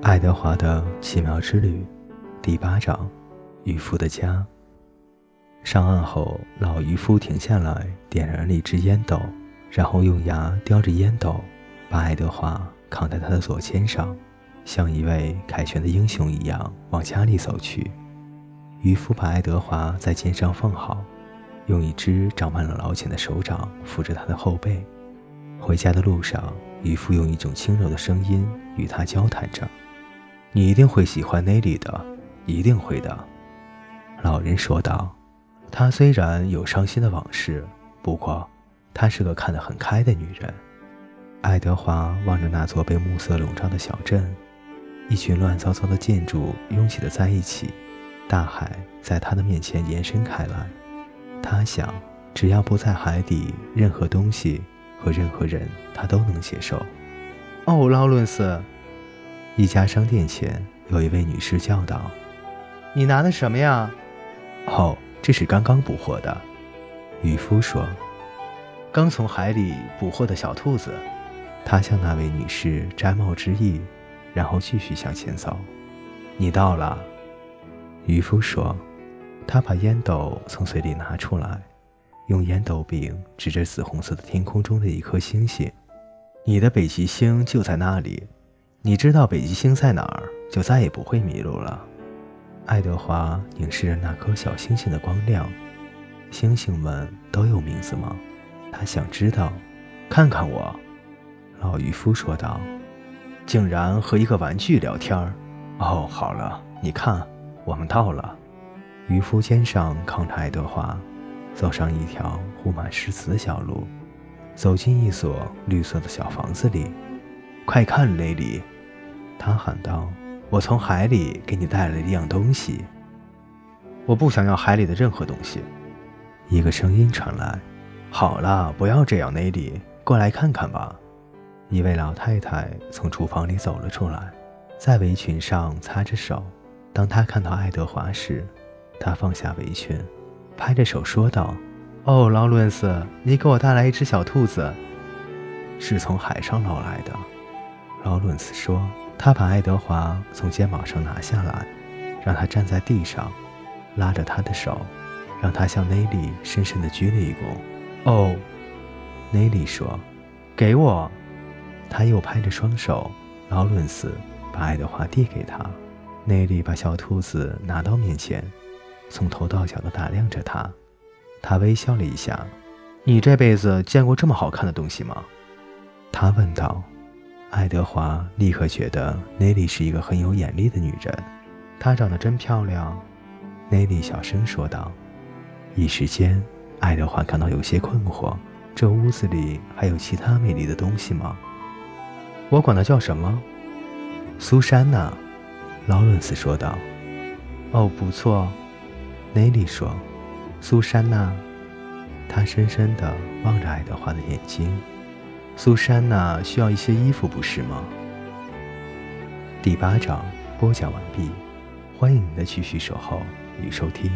爱德华的奇妙之旅，第八章：渔夫的家。上岸后，老渔夫停下来，点燃了一支烟斗，然后用牙叼着烟斗，把爱德华扛在他的左肩上，像一位凯旋的英雄一样往家里走去。渔夫把爱德华在肩上放好，用一只长满了老茧的手掌扶着他的后背。回家的路上，渔夫用一种轻柔的声音与他交谈着。你一定会喜欢内里的，一定会的。”老人说道。“她虽然有伤心的往事，不过她是个看得很开的女人。”爱德华望着那座被暮色笼罩的小镇，一群乱糟糟的建筑拥挤的在一起，大海在他的面前延伸开来。他想，只要不在海底，任何东西和任何人，他都能接受。哦，劳伦斯。一家商店前，有一位女士叫道：“你拿的什么呀？”“哦，这是刚刚捕获的。”渔夫说，“刚从海里捕获的小兔子。”他向那位女士摘帽致意，然后继续向前走。“你到了。”渔夫说，他把烟斗从嘴里拿出来，用烟斗柄指着紫红色的天空中的一颗星星。“你的北极星就在那里。”你知道北极星在哪儿，就再也不会迷路了。爱德华凝视着那颗小星星的光亮。星星们都有名字吗？他想知道。看看我，老渔夫说道。竟然和一个玩具聊天。哦，好了，你看，我们到了。渔夫肩上扛着爱德华，走上一条铺满石子的小路，走进一所绿色的小房子里。快看，雷里！他喊道：“我从海里给你带来一样东西。”我不想要海里的任何东西。一个声音传来：“好了，不要这样，雷里，过来看看吧。”一位老太太从厨房里走了出来，在围裙上擦着手。当她看到爱德华时，她放下围裙，拍着手说道：“哦，劳伦斯，你给我带来一只小兔子，是从海上捞来的。”劳伦斯说：“他把爱德华从肩膀上拿下来，让他站在地上，拉着他的手，让他向内里深深地鞠了一躬。”哦，内里说：“给我。”他又拍着双手。劳伦斯把爱德华递给他。内里把小兔子拿到面前，从头到脚地打量着他。他微笑了一下：“你这辈子见过这么好看的东西吗？”他问道。爱德华立刻觉得 Nelly 是一个很有眼力的女人，她长得真漂亮。Nelly 小声说道。一时间，爱德华感到有些困惑：这屋子里还有其他美丽的东西吗？我管它叫什么？苏珊娜，劳伦斯说道。哦，不错，，Nelly 说。苏珊娜，他深深地望着爱德华的眼睛。苏珊娜需要一些衣服，不是吗？第八章播讲完毕，欢迎您的继续守候与收听。